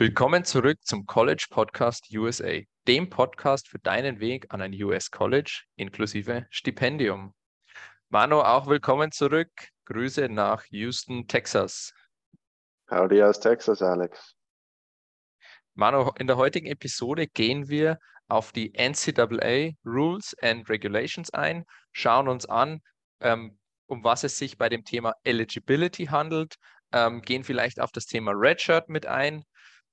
Willkommen zurück zum College Podcast USA, dem Podcast für deinen Weg an ein US College inklusive Stipendium. Mano, auch willkommen zurück. Grüße nach Houston, Texas. Howdy aus Texas, Alex. Mano, in der heutigen Episode gehen wir auf die NCAA Rules and Regulations ein, schauen uns an, ähm, um was es sich bei dem Thema Eligibility handelt, ähm, gehen vielleicht auf das Thema Redshirt mit ein,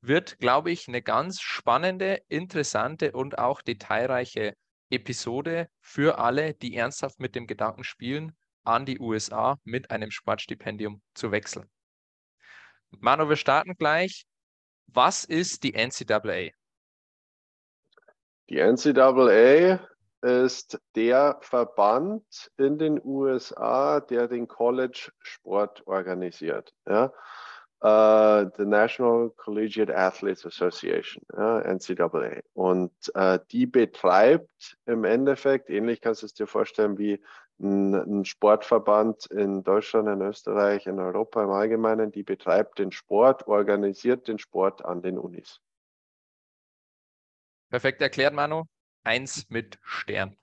wird, glaube ich, eine ganz spannende, interessante und auch detailreiche Episode für alle, die ernsthaft mit dem Gedanken spielen, an die USA mit einem Sportstipendium zu wechseln. Manu, wir starten gleich. Was ist die NCAA? Die NCAA ist der Verband in den USA, der den College-Sport organisiert. Ja? Uh, the National Collegiate Athletes Association, ja, NCAA. Und uh, die betreibt im Endeffekt, ähnlich kannst du es dir vorstellen wie ein, ein, Sportverband in Deutschland, in Österreich, in Europa im Allgemeinen, die betreibt den Sport, organisiert den Sport an den Unis. Perfekt erklärt, Manu. Eins mit Stern.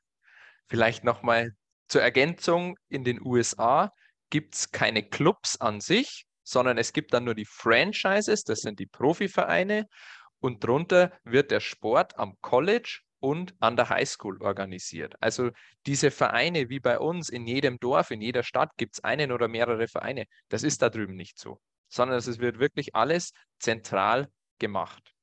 Vielleicht nochmal zur Ergänzung, in den USA gibt es keine Clubs an sich, sondern es gibt dann nur die Franchises, das sind die Profivereine und darunter wird der Sport am College und an der Highschool organisiert. Also diese Vereine wie bei uns in jedem Dorf, in jeder Stadt gibt es einen oder mehrere Vereine. Das ist da drüben nicht so, sondern es wird wirklich alles zentral gemacht.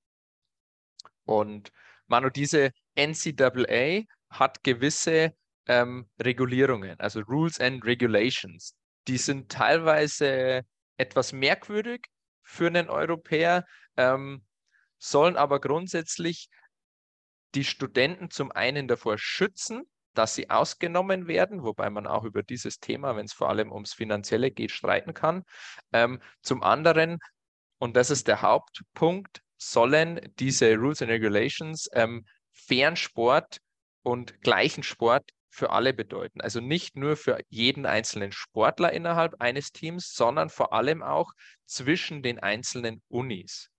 Und Manu, diese NCAA hat gewisse ähm, Regulierungen, also Rules and Regulations. Die sind teilweise etwas merkwürdig für einen Europäer, ähm, sollen aber grundsätzlich die Studenten zum einen davor schützen, dass sie ausgenommen werden, wobei man auch über dieses Thema, wenn es vor allem ums Finanzielle geht, streiten kann. Ähm, zum anderen, und das ist der Hauptpunkt, sollen diese Rules and Regulations ähm, fairen Sport und gleichen Sport für alle bedeuten. Also nicht nur für jeden einzelnen Sportler innerhalb eines Teams, sondern vor allem auch zwischen den einzelnen Unis.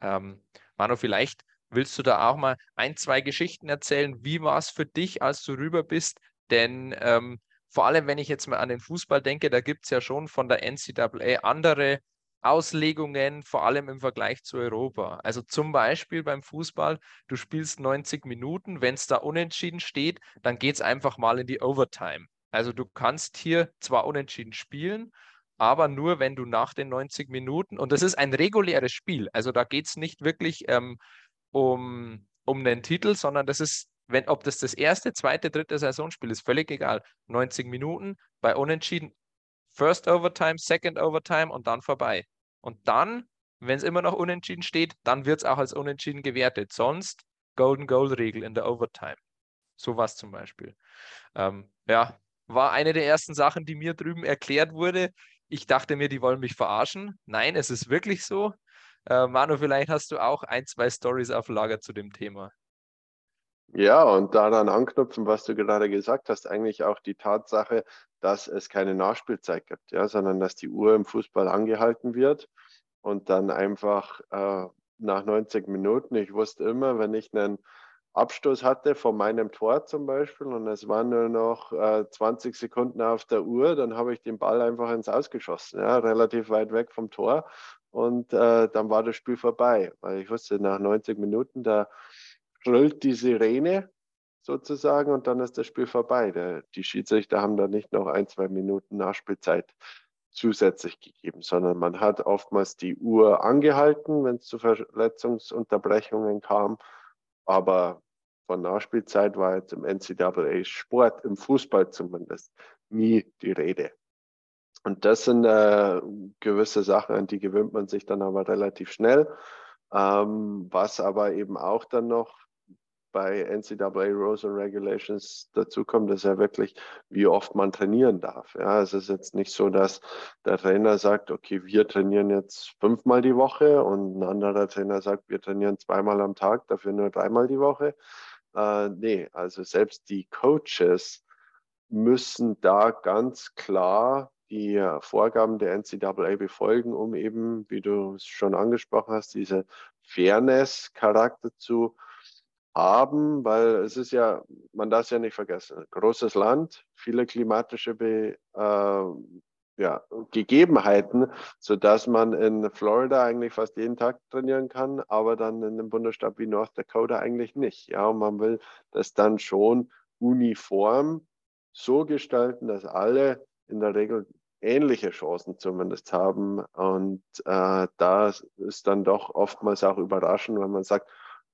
Ähm, Manu, vielleicht willst du da auch mal ein, zwei Geschichten erzählen. Wie war es für dich, als du rüber bist? Denn ähm, vor allem, wenn ich jetzt mal an den Fußball denke, da gibt es ja schon von der NCAA andere Auslegungen, vor allem im Vergleich zu Europa. Also zum Beispiel beim Fußball, du spielst 90 Minuten, wenn es da unentschieden steht, dann geht es einfach mal in die Overtime. Also du kannst hier zwar unentschieden spielen, aber nur wenn du nach den 90 Minuten, und das ist ein reguläres Spiel, also da geht es nicht wirklich ähm, um, um den Titel, sondern das ist, wenn, ob das das erste, zweite, dritte Saisonspiel ist, völlig egal. 90 Minuten bei Unentschieden First Overtime, Second Overtime und dann vorbei. Und dann, wenn es immer noch unentschieden steht, dann wird es auch als unentschieden gewertet. Sonst Golden Goal Regel in der Overtime. Sowas zum Beispiel. Ähm, ja, war eine der ersten Sachen, die mir drüben erklärt wurde. Ich dachte mir, die wollen mich verarschen. Nein, es ist wirklich so. Äh, Manu, vielleicht hast du auch ein, zwei Stories auf Lager zu dem Thema. Ja, und daran anknüpfen, was du gerade gesagt hast, eigentlich auch die Tatsache, dass es keine Nachspielzeit gibt, ja, sondern dass die Uhr im Fußball angehalten wird und dann einfach äh, nach 90 Minuten, ich wusste immer, wenn ich einen Abstoß hatte von meinem Tor zum Beispiel und es waren nur noch äh, 20 Sekunden auf der Uhr, dann habe ich den Ball einfach ins Ausgeschossen, ja, relativ weit weg vom Tor und äh, dann war das Spiel vorbei, weil ich wusste, nach 90 Minuten, da schrillt die Sirene sozusagen und dann ist das Spiel vorbei. Der, die Schiedsrichter haben da nicht noch ein, zwei Minuten Nachspielzeit zusätzlich gegeben, sondern man hat oftmals die Uhr angehalten, wenn es zu Verletzungsunterbrechungen kam. Aber von Nachspielzeit war jetzt im NCAA Sport, im Fußball zumindest, nie die Rede. Und das sind äh, gewisse Sachen, an die gewöhnt man sich dann aber relativ schnell. Ähm, was aber eben auch dann noch bei NCAA Rules and Regulations dazu kommt, ist ja wirklich, wie oft man trainieren darf. Ja, es ist jetzt nicht so, dass der Trainer sagt, okay, wir trainieren jetzt fünfmal die Woche und ein anderer Trainer sagt, wir trainieren zweimal am Tag, dafür nur dreimal die Woche. Äh, nee, also selbst die Coaches müssen da ganz klar die Vorgaben der NCAA befolgen, um eben, wie du es schon angesprochen hast, diese Fairness-Charakter zu haben, weil es ist ja, man darf es ja nicht vergessen, großes Land, viele klimatische Be, äh, ja, Gegebenheiten, sodass man in Florida eigentlich fast jeden Tag trainieren kann, aber dann in einem Bundesstaat wie North Dakota eigentlich nicht. Ja, und man will das dann schon uniform so gestalten, dass alle in der Regel ähnliche Chancen zumindest haben. Und äh, da ist dann doch oftmals auch überraschend, wenn man sagt,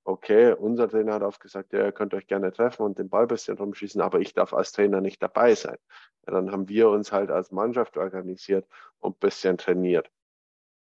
okay, unser Trainer hat oft gesagt, ja, ihr könnt euch gerne treffen und den Ball ein bisschen rumschießen, aber ich darf als Trainer nicht dabei sein. Ja, dann haben wir uns halt als Mannschaft organisiert und ein bisschen trainiert.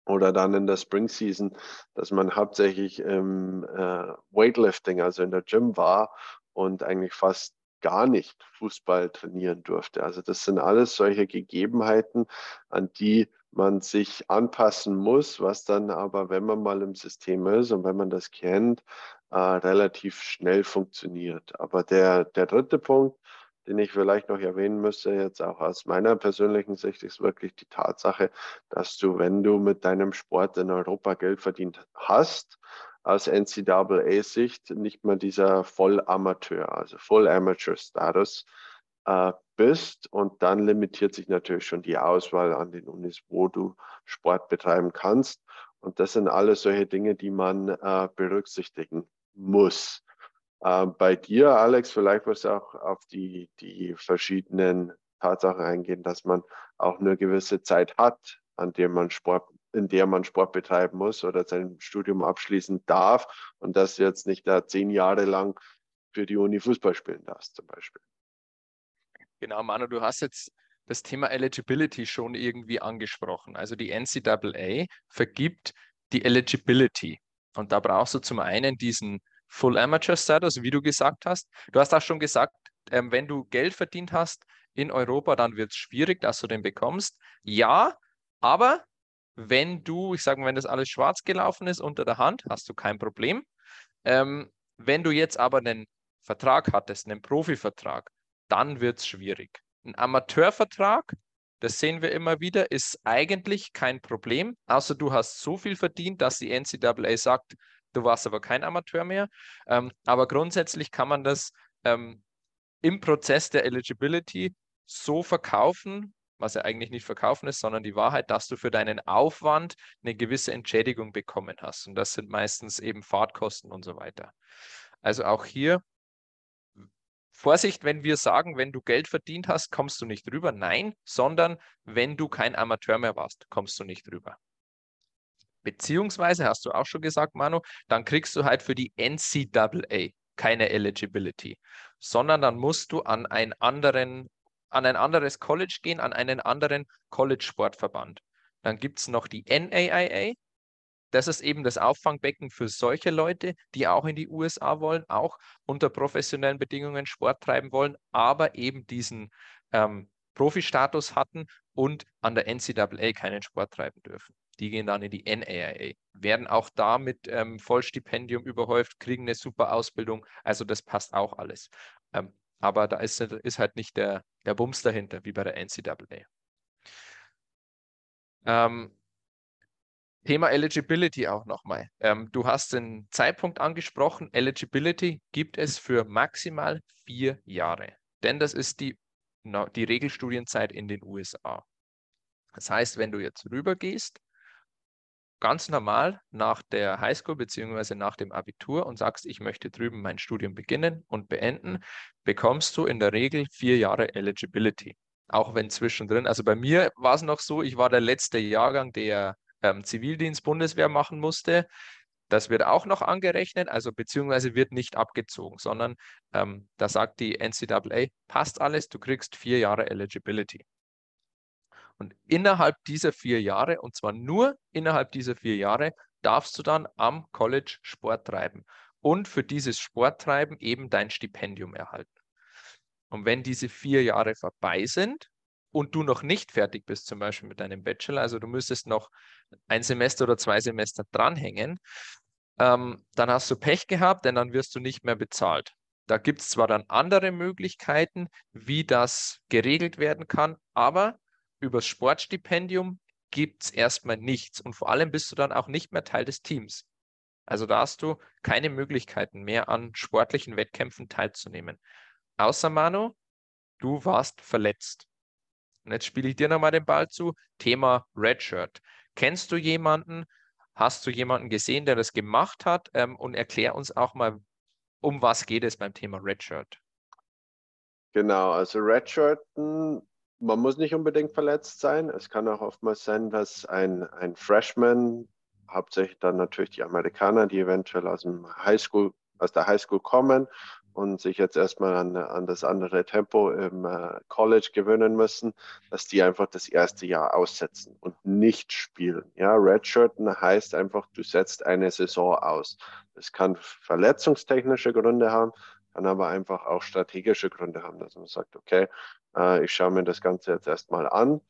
Oder dann in der Spring Season, dass man hauptsächlich im äh, Weightlifting, also in der Gym war und eigentlich fast gar nicht Fußball trainieren durfte. Also das sind alles solche Gegebenheiten, an die man sich anpassen muss, was dann aber, wenn man mal im System ist und wenn man das kennt, äh, relativ schnell funktioniert. Aber der, der dritte Punkt, den ich vielleicht noch erwähnen müsste, jetzt auch aus meiner persönlichen Sicht, ist wirklich die Tatsache, dass du, wenn du mit deinem Sport in Europa Geld verdient hast, aus NCAA-Sicht nicht mehr dieser Vollamateur, also Voll-Amateur-Status äh, bist. Und dann limitiert sich natürlich schon die Auswahl an den Unis, wo du Sport betreiben kannst. Und das sind alles solche Dinge, die man äh, berücksichtigen muss. Äh, bei dir, Alex, vielleicht wirst du auch auf die, die verschiedenen Tatsachen eingehen, dass man auch eine gewisse Zeit hat, an der man Sport in der man Sport betreiben muss oder sein Studium abschließen darf und dass du jetzt nicht da zehn Jahre lang für die Uni Fußball spielen darfst, zum Beispiel. Genau, Manu, du hast jetzt das Thema Eligibility schon irgendwie angesprochen. Also die NCAA vergibt die Eligibility. Und da brauchst du zum einen diesen Full Amateur Status, wie du gesagt hast. Du hast auch schon gesagt, ähm, wenn du Geld verdient hast in Europa, dann wird es schwierig, dass du den bekommst. Ja, aber wenn du, ich sage mal, wenn das alles schwarz gelaufen ist unter der Hand, hast du kein Problem. Ähm, wenn du jetzt aber einen Vertrag hattest, einen Profivertrag, dann wird es schwierig. Ein Amateurvertrag, das sehen wir immer wieder, ist eigentlich kein Problem, außer du hast so viel verdient, dass die NCAA sagt, du warst aber kein Amateur mehr. Ähm, aber grundsätzlich kann man das ähm, im Prozess der Eligibility so verkaufen, was ja eigentlich nicht verkaufen ist, sondern die Wahrheit, dass du für deinen Aufwand eine gewisse Entschädigung bekommen hast. Und das sind meistens eben Fahrtkosten und so weiter. Also auch hier Vorsicht, wenn wir sagen, wenn du Geld verdient hast, kommst du nicht drüber. Nein, sondern wenn du kein Amateur mehr warst, kommst du nicht drüber. Beziehungsweise, hast du auch schon gesagt, Manu, dann kriegst du halt für die NCAA keine Eligibility, sondern dann musst du an einen anderen an ein anderes College gehen, an einen anderen College-Sportverband. Dann gibt es noch die NAIA. Das ist eben das Auffangbecken für solche Leute, die auch in die USA wollen, auch unter professionellen Bedingungen Sport treiben wollen, aber eben diesen ähm, Profi-Status hatten und an der NCAA keinen Sport treiben dürfen. Die gehen dann in die NAIA, werden auch da mit ähm, Vollstipendium überhäuft, kriegen eine super Ausbildung. Also das passt auch alles. Ähm, aber da ist, ist halt nicht der, der Bums dahinter, wie bei der NCAA. Ähm, Thema Eligibility auch nochmal. Ähm, du hast den Zeitpunkt angesprochen. Eligibility gibt es für maximal vier Jahre. Denn das ist die, die Regelstudienzeit in den USA. Das heißt, wenn du jetzt rübergehst ganz normal nach der Highschool bzw. nach dem Abitur und sagst, ich möchte drüben mein Studium beginnen und beenden, bekommst du in der Regel vier Jahre Eligibility. Auch wenn zwischendrin, also bei mir war es noch so, ich war der letzte Jahrgang, der ähm, Zivildienst Bundeswehr machen musste. Das wird auch noch angerechnet, also beziehungsweise wird nicht abgezogen, sondern ähm, da sagt die NCAA, passt alles, du kriegst vier Jahre Eligibility. Und innerhalb dieser vier Jahre, und zwar nur innerhalb dieser vier Jahre, darfst du dann am College Sport treiben und für dieses Sporttreiben eben dein Stipendium erhalten. Und wenn diese vier Jahre vorbei sind und du noch nicht fertig bist, zum Beispiel mit deinem Bachelor, also du müsstest noch ein Semester oder zwei Semester dranhängen, ähm, dann hast du Pech gehabt, denn dann wirst du nicht mehr bezahlt. Da gibt es zwar dann andere Möglichkeiten, wie das geregelt werden kann, aber übers Sportstipendium gibt es erstmal nichts und vor allem bist du dann auch nicht mehr Teil des Teams. Also da hast du keine Möglichkeiten mehr an sportlichen Wettkämpfen teilzunehmen. Außer Manu, du warst verletzt. Und jetzt spiele ich dir nochmal den Ball zu. Thema Redshirt. Kennst du jemanden? Hast du jemanden gesehen, der das gemacht hat? Ähm, und erklär uns auch mal, um was geht es beim Thema Redshirt? Genau, also Redshirten, man muss nicht unbedingt verletzt sein. Es kann auch oftmals sein, dass ein, ein Freshman, hauptsächlich dann natürlich die Amerikaner, die eventuell aus dem Highschool, aus der Highschool kommen und sich jetzt erstmal an, an das andere Tempo im äh, College gewöhnen müssen, dass die einfach das erste Jahr aussetzen und nicht spielen. Ja, Redshirten heißt einfach, du setzt eine Saison aus. Das kann verletzungstechnische Gründe haben, kann aber einfach auch strategische Gründe haben, dass man sagt, okay, äh, ich schaue mir das Ganze jetzt erstmal an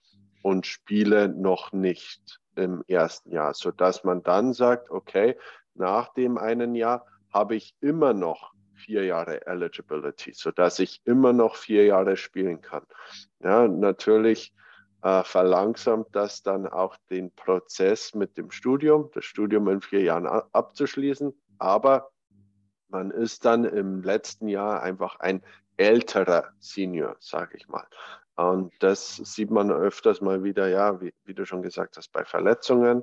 und spiele noch nicht im ersten Jahr, sodass man dann sagt, okay, nach dem einen Jahr habe ich immer noch vier Jahre Eligibility, sodass ich immer noch vier Jahre spielen kann. Ja, natürlich äh, verlangsamt das dann auch den Prozess mit dem Studium, das Studium in vier Jahren abzuschließen, aber man ist dann im letzten Jahr einfach ein älterer Senior, sage ich mal. Und das sieht man öfters mal wieder, ja, wie, wie, du schon gesagt hast, bei Verletzungen,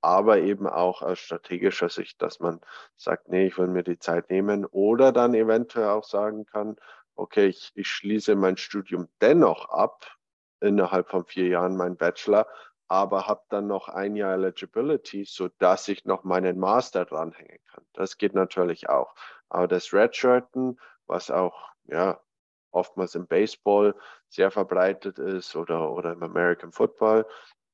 aber eben auch aus strategischer Sicht, dass man sagt, nee, ich will mir die Zeit nehmen oder dann eventuell auch sagen kann, okay, ich, ich schließe mein Studium dennoch ab, innerhalb von vier Jahren mein Bachelor, aber habe dann noch ein Jahr Eligibility, sodass ich noch meinen Master dranhängen kann. Das geht natürlich auch. Aber das Redshirten, was auch ja, oftmals im Baseball sehr verbreitet ist oder, oder im American Football,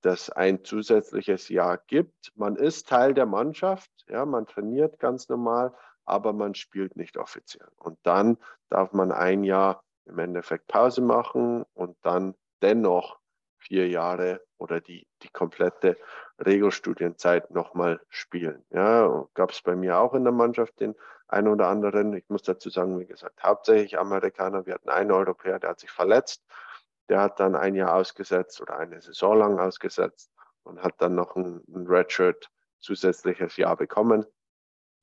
das ein zusätzliches Jahr gibt. Man ist Teil der Mannschaft, ja, man trainiert ganz normal, aber man spielt nicht offiziell. Und dann darf man ein Jahr im Endeffekt Pause machen und dann dennoch vier Jahre oder die, die komplette Regelstudienzeit nochmal spielen. Ja, gab es bei mir auch in der Mannschaft den einen oder anderen. Ich muss dazu sagen, wie gesagt, hauptsächlich Amerikaner. Wir hatten einen Europäer, der hat sich verletzt. Der hat dann ein Jahr ausgesetzt oder eine Saison lang ausgesetzt und hat dann noch ein, ein Redshirt zusätzliches Jahr bekommen.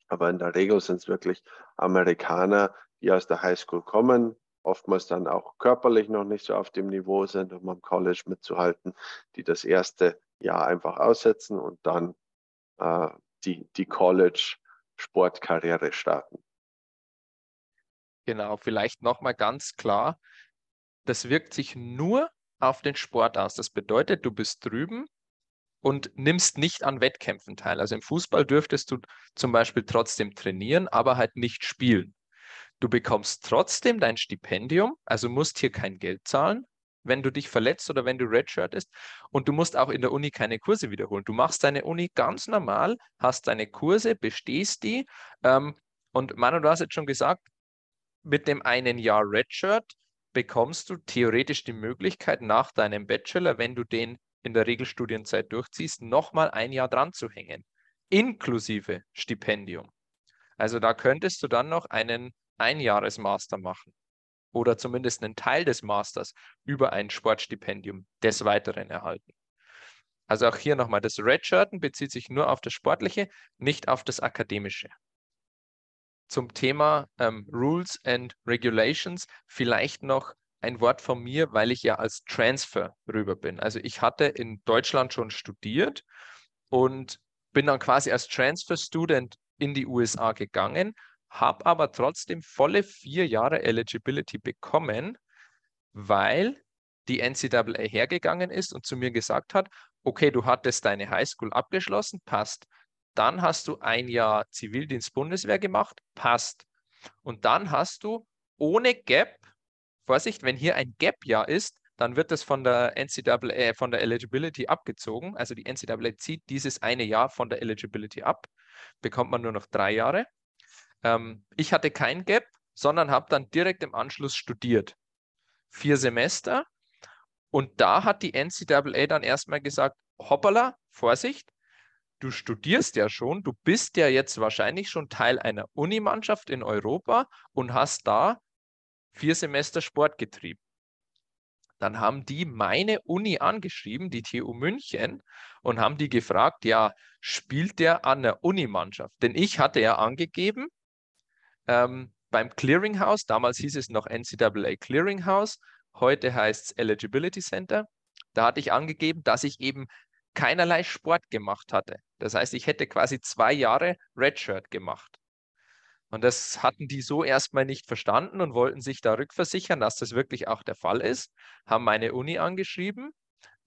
Aber in der Regel sind es wirklich Amerikaner, die aus der Highschool kommen, oftmals dann auch körperlich noch nicht so auf dem Niveau sind, um am College mitzuhalten, die das erste Jahr einfach aussetzen und dann äh, die, die College-Sportkarriere starten. Genau, vielleicht nochmal ganz klar, das wirkt sich nur auf den Sport aus. Das bedeutet, du bist drüben und nimmst nicht an Wettkämpfen teil. Also im Fußball dürftest du zum Beispiel trotzdem trainieren, aber halt nicht spielen. Du bekommst trotzdem dein Stipendium, also musst hier kein Geld zahlen, wenn du dich verletzt oder wenn du redshirtest. Und du musst auch in der Uni keine Kurse wiederholen. Du machst deine Uni ganz normal, hast deine Kurse, bestehst die. Ähm, und Manu, du hast jetzt schon gesagt, mit dem einen Jahr Redshirt bekommst du theoretisch die Möglichkeit, nach deinem Bachelor, wenn du den in der Regelstudienzeit durchziehst, nochmal ein Jahr dran zu hängen, inklusive Stipendium. Also da könntest du dann noch einen Einjahresmaster machen oder zumindest einen Teil des Masters über ein Sportstipendium des Weiteren erhalten. Also auch hier nochmal, das Redshirten bezieht sich nur auf das Sportliche, nicht auf das Akademische. Zum Thema ähm, Rules and Regulations vielleicht noch ein Wort von mir, weil ich ja als Transfer rüber bin. Also ich hatte in Deutschland schon studiert und bin dann quasi als Transfer Student in die USA gegangen habe aber trotzdem volle vier Jahre Eligibility bekommen, weil die NCAA hergegangen ist und zu mir gesagt hat, okay, du hattest deine Highschool abgeschlossen, passt. Dann hast du ein Jahr Zivildienst Bundeswehr gemacht, passt. Und dann hast du ohne Gap, Vorsicht, wenn hier ein Gap-Jahr ist, dann wird das von der NCAA, von der Eligibility abgezogen. Also die NCAA zieht dieses eine Jahr von der Eligibility ab, bekommt man nur noch drei Jahre. Ähm, ich hatte kein Gap, sondern habe dann direkt im Anschluss studiert. Vier Semester. Und da hat die NCAA dann erstmal gesagt, hoppala, Vorsicht, du studierst ja schon, du bist ja jetzt wahrscheinlich schon Teil einer Unimannschaft in Europa und hast da vier Semester Sport getrieben. dann haben die meine Uni angeschrieben, die TU München, und haben die gefragt, ja, spielt der an der Unimannschaft? Denn ich hatte ja angegeben, ähm, beim Clearinghouse, damals hieß es noch NCAA Clearinghouse, heute heißt es Eligibility Center, da hatte ich angegeben, dass ich eben keinerlei Sport gemacht hatte. Das heißt, ich hätte quasi zwei Jahre Redshirt gemacht. Und das hatten die so erstmal nicht verstanden und wollten sich da rückversichern, dass das wirklich auch der Fall ist, haben meine Uni angeschrieben.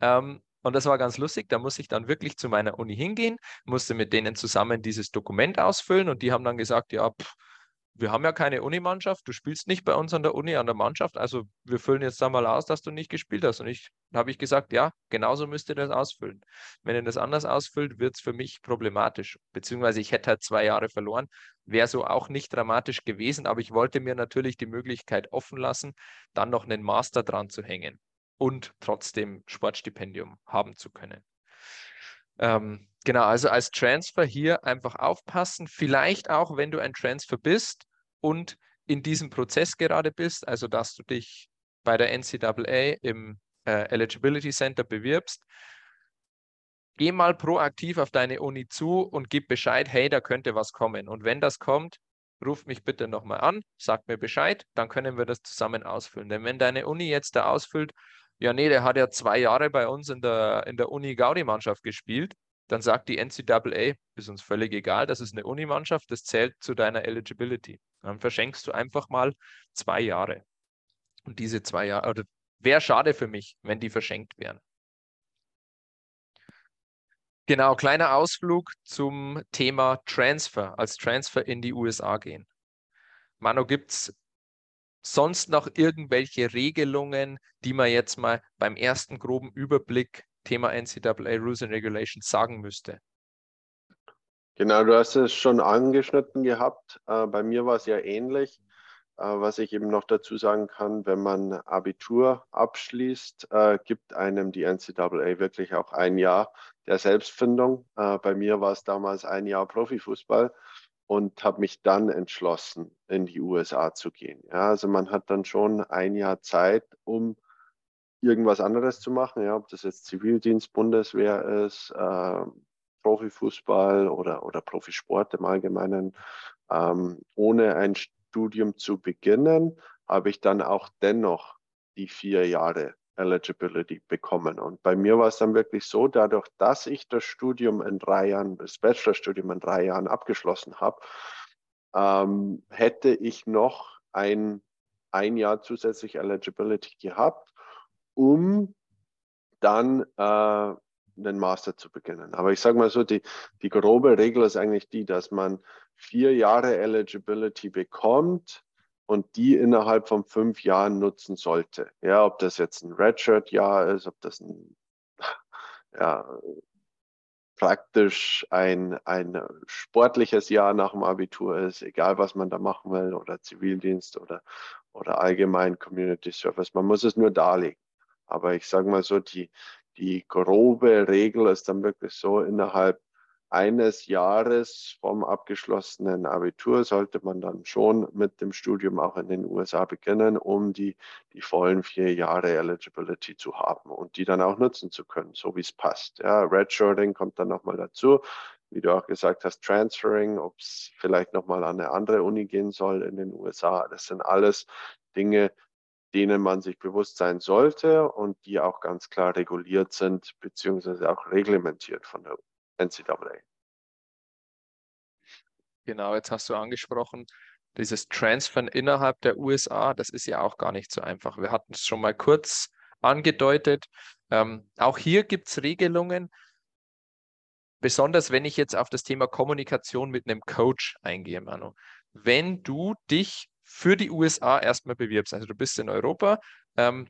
Ähm, und das war ganz lustig. Da musste ich dann wirklich zu meiner Uni hingehen, musste mit denen zusammen dieses Dokument ausfüllen und die haben dann gesagt, ja, pff, wir haben ja keine Unimannschaft, du spielst nicht bei uns an der Uni, an der Mannschaft, also wir füllen jetzt da mal aus, dass du nicht gespielt hast. Und ich habe ich gesagt, ja, genauso müsst ihr das ausfüllen. Wenn ihr das anders ausfüllt, wird es für mich problematisch. Beziehungsweise ich hätte halt zwei Jahre verloren, wäre so auch nicht dramatisch gewesen, aber ich wollte mir natürlich die Möglichkeit offen lassen, dann noch einen Master dran zu hängen und trotzdem Sportstipendium haben zu können. Ähm, genau, also als Transfer hier einfach aufpassen. Vielleicht auch, wenn du ein Transfer bist und in diesem Prozess gerade bist, also dass du dich bei der NCAA im äh, Eligibility Center bewirbst, geh mal proaktiv auf deine Uni zu und gib Bescheid, hey, da könnte was kommen. Und wenn das kommt, ruf mich bitte nochmal an, sag mir Bescheid, dann können wir das zusammen ausfüllen. Denn wenn deine Uni jetzt da ausfüllt, ja, nee, der hat ja zwei Jahre bei uns in der, in der Uni Gaudi-Mannschaft gespielt. Dann sagt die NCAA, ist uns völlig egal, das ist eine Unimannschaft, das zählt zu deiner Eligibility. Dann verschenkst du einfach mal zwei Jahre. Und diese zwei Jahre, oder wäre schade für mich, wenn die verschenkt wären. Genau, kleiner Ausflug zum Thema Transfer, als Transfer in die USA gehen. Mano, gibt es sonst noch irgendwelche Regelungen, die man jetzt mal beim ersten groben Überblick Thema NCAA Rules and Regulations sagen müsste? Genau, du hast es schon angeschnitten gehabt. Äh, bei mir war es ja ähnlich. Äh, was ich eben noch dazu sagen kann, wenn man Abitur abschließt, äh, gibt einem die NCAA wirklich auch ein Jahr der Selbstfindung. bei mir war es damals ein Jahr Profifußball und habe mich dann entschlossen, in die USA zu gehen. Ja, also man hat dann schon ein Jahr Zeit, um irgendwas anderes zu machen, ja, ob das jetzt Zivildienst, Bundeswehr ist, äh, Profifußball oder, oder Profisport im Allgemeinen. Ähm, ohne ein Studium zu beginnen, habe ich dann auch dennoch die vier Jahre Eligibility bekommen. Und bei mir war es dann wirklich so, dadurch, dass ich das Studium in drei Jahren, das Bachelorstudium in drei Jahren abgeschlossen habe, ähm, hätte ich noch ein, ein Jahr zusätzlich Eligibility gehabt, um dann äh, einen Master zu beginnen. Aber ich sage mal so, die, die grobe Regel ist eigentlich die, dass man vier Jahre Eligibility bekommt, und die innerhalb von fünf Jahren nutzen sollte. Ja, ob das jetzt ein Redshirt-Jahr ist, ob das ein, ja, praktisch ein, ein sportliches Jahr nach dem Abitur ist, egal was man da machen will, oder Zivildienst oder, oder allgemein Community Service. Man muss es nur darlegen. Aber ich sage mal so, die, die grobe Regel ist dann wirklich so, innerhalb eines Jahres vom abgeschlossenen Abitur sollte man dann schon mit dem Studium auch in den USA beginnen, um die, die vollen vier Jahre Eligibility zu haben und die dann auch nutzen zu können, so wie es passt. Ja, Redshirting kommt dann nochmal dazu. Wie du auch gesagt hast, Transferring, ob es vielleicht nochmal an eine andere Uni gehen soll in den USA. Das sind alles Dinge, denen man sich bewusst sein sollte und die auch ganz klar reguliert sind, beziehungsweise auch reglementiert von der NCAA. Genau, jetzt hast du angesprochen, dieses Transfern innerhalb der USA, das ist ja auch gar nicht so einfach. Wir hatten es schon mal kurz angedeutet. Ähm, auch hier gibt es Regelungen, besonders wenn ich jetzt auf das Thema Kommunikation mit einem Coach eingehe, Manu. Wenn du dich für die USA erstmal bewirbst, also du bist in Europa, ähm,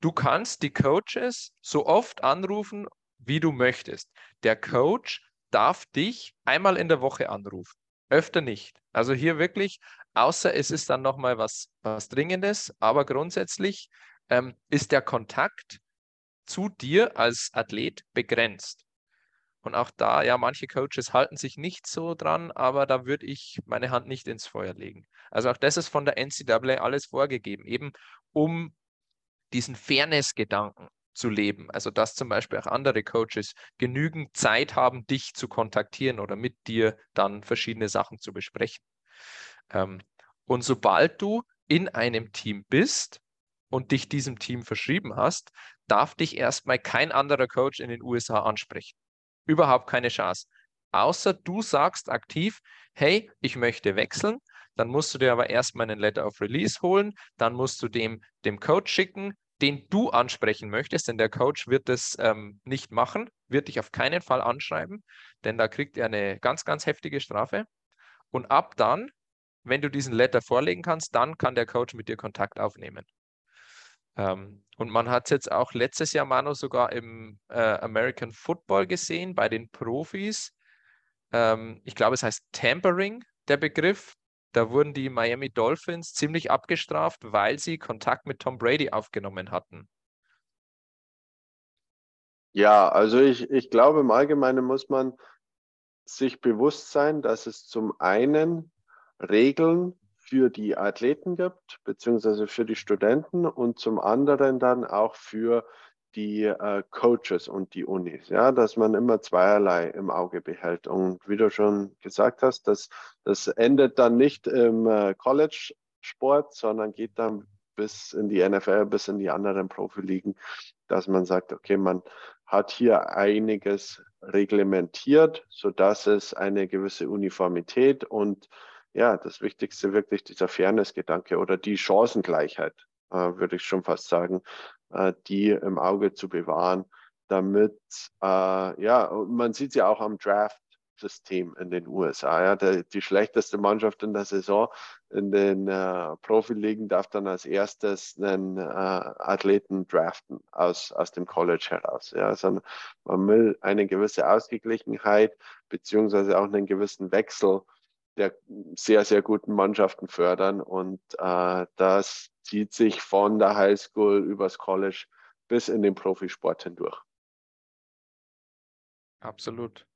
du kannst die Coaches so oft anrufen, wie du möchtest. Der Coach darf dich einmal in der Woche anrufen, öfter nicht. Also hier wirklich, außer es ist dann nochmal was, was Dringendes, aber grundsätzlich ähm, ist der Kontakt zu dir als Athlet begrenzt. Und auch da, ja, manche Coaches halten sich nicht so dran, aber da würde ich meine Hand nicht ins Feuer legen. Also auch das ist von der NCAA alles vorgegeben, eben um diesen Fairness-Gedanken zu leben. Also dass zum Beispiel auch andere Coaches genügend Zeit haben, dich zu kontaktieren oder mit dir dann verschiedene Sachen zu besprechen. Ähm, und sobald du in einem Team bist und dich diesem Team verschrieben hast, darf dich erstmal kein anderer Coach in den USA ansprechen. Überhaupt keine Chance. Außer du sagst aktiv, hey, ich möchte wechseln, dann musst du dir aber erstmal einen Letter of Release holen, dann musst du dem, dem Coach schicken, den du ansprechen möchtest, denn der Coach wird das ähm, nicht machen, wird dich auf keinen Fall anschreiben, denn da kriegt er eine ganz, ganz heftige Strafe. Und ab dann, wenn du diesen Letter vorlegen kannst, dann kann der Coach mit dir Kontakt aufnehmen. Ähm, und man hat es jetzt auch letztes Jahr, Manu, sogar im äh, American Football gesehen, bei den Profis. Ähm, ich glaube, es heißt Tampering, der Begriff. Da wurden die Miami Dolphins ziemlich abgestraft, weil sie Kontakt mit Tom Brady aufgenommen hatten. Ja, also ich, ich glaube, im Allgemeinen muss man sich bewusst sein, dass es zum einen Regeln für die Athleten gibt, beziehungsweise für die Studenten und zum anderen dann auch für die äh, Coaches und die Unis, ja, dass man immer zweierlei im Auge behält. Und wie du schon gesagt hast, das, das endet dann nicht im äh, College-Sport, sondern geht dann bis in die NFL, bis in die anderen Profiligen, dass man sagt, okay, man hat hier einiges reglementiert, sodass es eine gewisse Uniformität und ja, das Wichtigste wirklich dieser Fairness-Gedanke oder die Chancengleichheit, äh, würde ich schon fast sagen, äh, die im Auge zu bewahren, damit, äh, ja, man sieht ja auch am Draft-System in den USA. Ja, der, die schlechteste Mannschaft in der Saison in den äh, Profiligen darf dann als erstes einen äh, Athleten draften aus, aus dem College heraus. Ja, also man will eine gewisse Ausgeglichenheit beziehungsweise auch einen gewissen Wechsel der sehr, sehr guten Mannschaften fördern. Und äh, das zieht sich von der Highschool übers College bis in den Profisport hindurch. Absolut.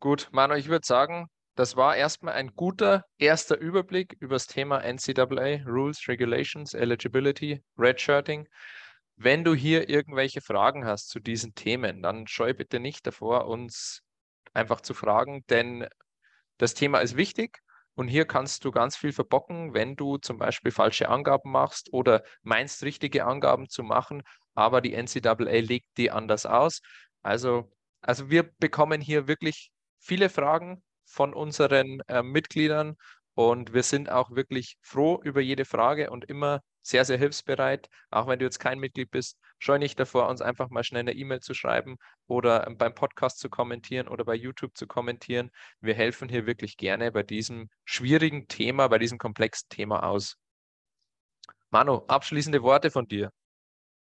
Gut, Manu, ich würde sagen, das war erstmal ein guter erster Überblick über das Thema NCAA, Rules, Regulations, Eligibility, Redshirting. Wenn du hier irgendwelche Fragen hast zu diesen Themen, dann scheu bitte nicht davor, uns einfach zu fragen, denn das Thema ist wichtig und hier kannst du ganz viel verbocken, wenn du zum Beispiel falsche Angaben machst oder meinst, richtige Angaben zu machen, aber die NCAA legt die anders aus. Also, also wir bekommen hier wirklich viele Fragen von unseren äh, Mitgliedern und wir sind auch wirklich froh über jede Frage und immer sehr, sehr hilfsbereit. Auch wenn du jetzt kein Mitglied bist, scheu nicht davor, uns einfach mal schnell eine E-Mail zu schreiben oder ähm, beim Podcast zu kommentieren oder bei YouTube zu kommentieren. Wir helfen hier wirklich gerne bei diesem schwierigen Thema, bei diesem komplexen Thema aus. Manu, abschließende Worte von dir.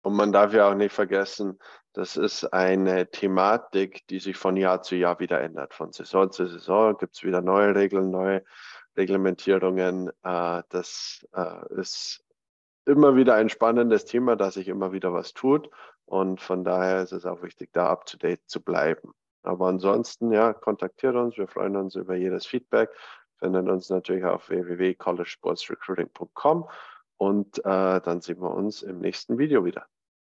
Und man darf ja auch nicht vergessen, das ist eine Thematik, die sich von Jahr zu Jahr wieder ändert. Von Saison zu Saison gibt es wieder neue Regeln, neue Reglementierungen. Äh, das äh, ist immer wieder ein spannendes Thema, dass sich immer wieder was tut. Und von daher ist es auch wichtig, da up to date zu bleiben. Aber ansonsten, ja, kontaktiert uns. Wir freuen uns über jedes Feedback. Findet uns natürlich auf www.collegesportsrecruiting.com und äh, dann sehen wir uns im nächsten Video wieder.